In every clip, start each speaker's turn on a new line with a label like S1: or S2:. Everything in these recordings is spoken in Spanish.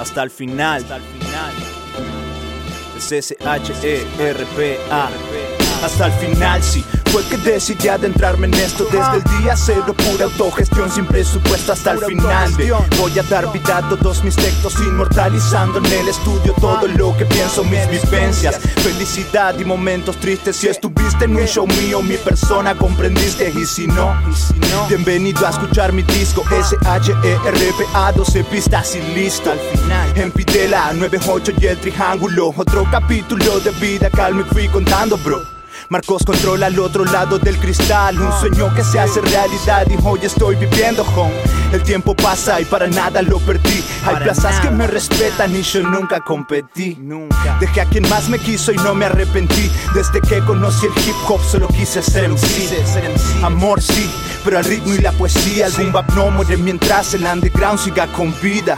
S1: hasta el final. Hasta el final. Es S-H-E-R-P-A. Hasta el final, sí. Fue que decidí adentrarme en esto desde el día cero. Pura autogestión sin presupuesto hasta el final. De, voy a dar vida a todos mis textos, inmortalizando en el estudio todo lo que pienso, mis vivencias. Felicidad y momentos tristes. Si estuviste en un show mío, mi persona comprendiste. Y si no, bienvenido a escuchar mi disco. S-H-E-R-P-A, 12 pistas y listo. Al final, en Pitela, 98 y el triángulo. Otro capítulo de vida calma y fui contando, bro. Marcos controla al otro lado del cristal. Un sueño que se hace realidad y hoy estoy viviendo home El tiempo pasa y para nada lo perdí. Hay plazas que me respetan y yo nunca competí. Dejé a quien más me quiso y no me arrepentí. Desde que conocí el hip hop solo quise ser MC Amor sí, pero al ritmo y la poesía. El boom bap no muere mientras el underground siga con vida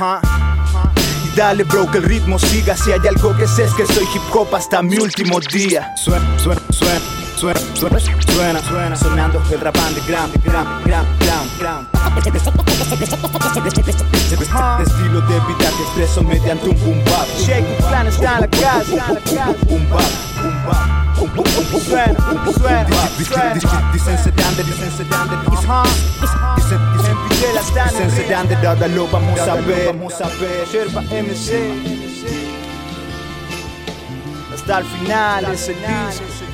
S1: Dale bro que el ritmo siga Si hay algo que sé es que soy hip hop hasta mi último día Suena, suena, suena, suena, suena, suena, suena Sonando el rap underground, ground, ground, ground, ground Estilo de vida que expreso mediante un boom bap Shake un plan está en la casa Boom bap, boom bap Suena, suena, suena Dicen se dan de, dicen se dan de Dicen, dicen, dicen se dan de Ahora lo vamos a ver Vamos a ver Sherpa MC Hasta el final ese disco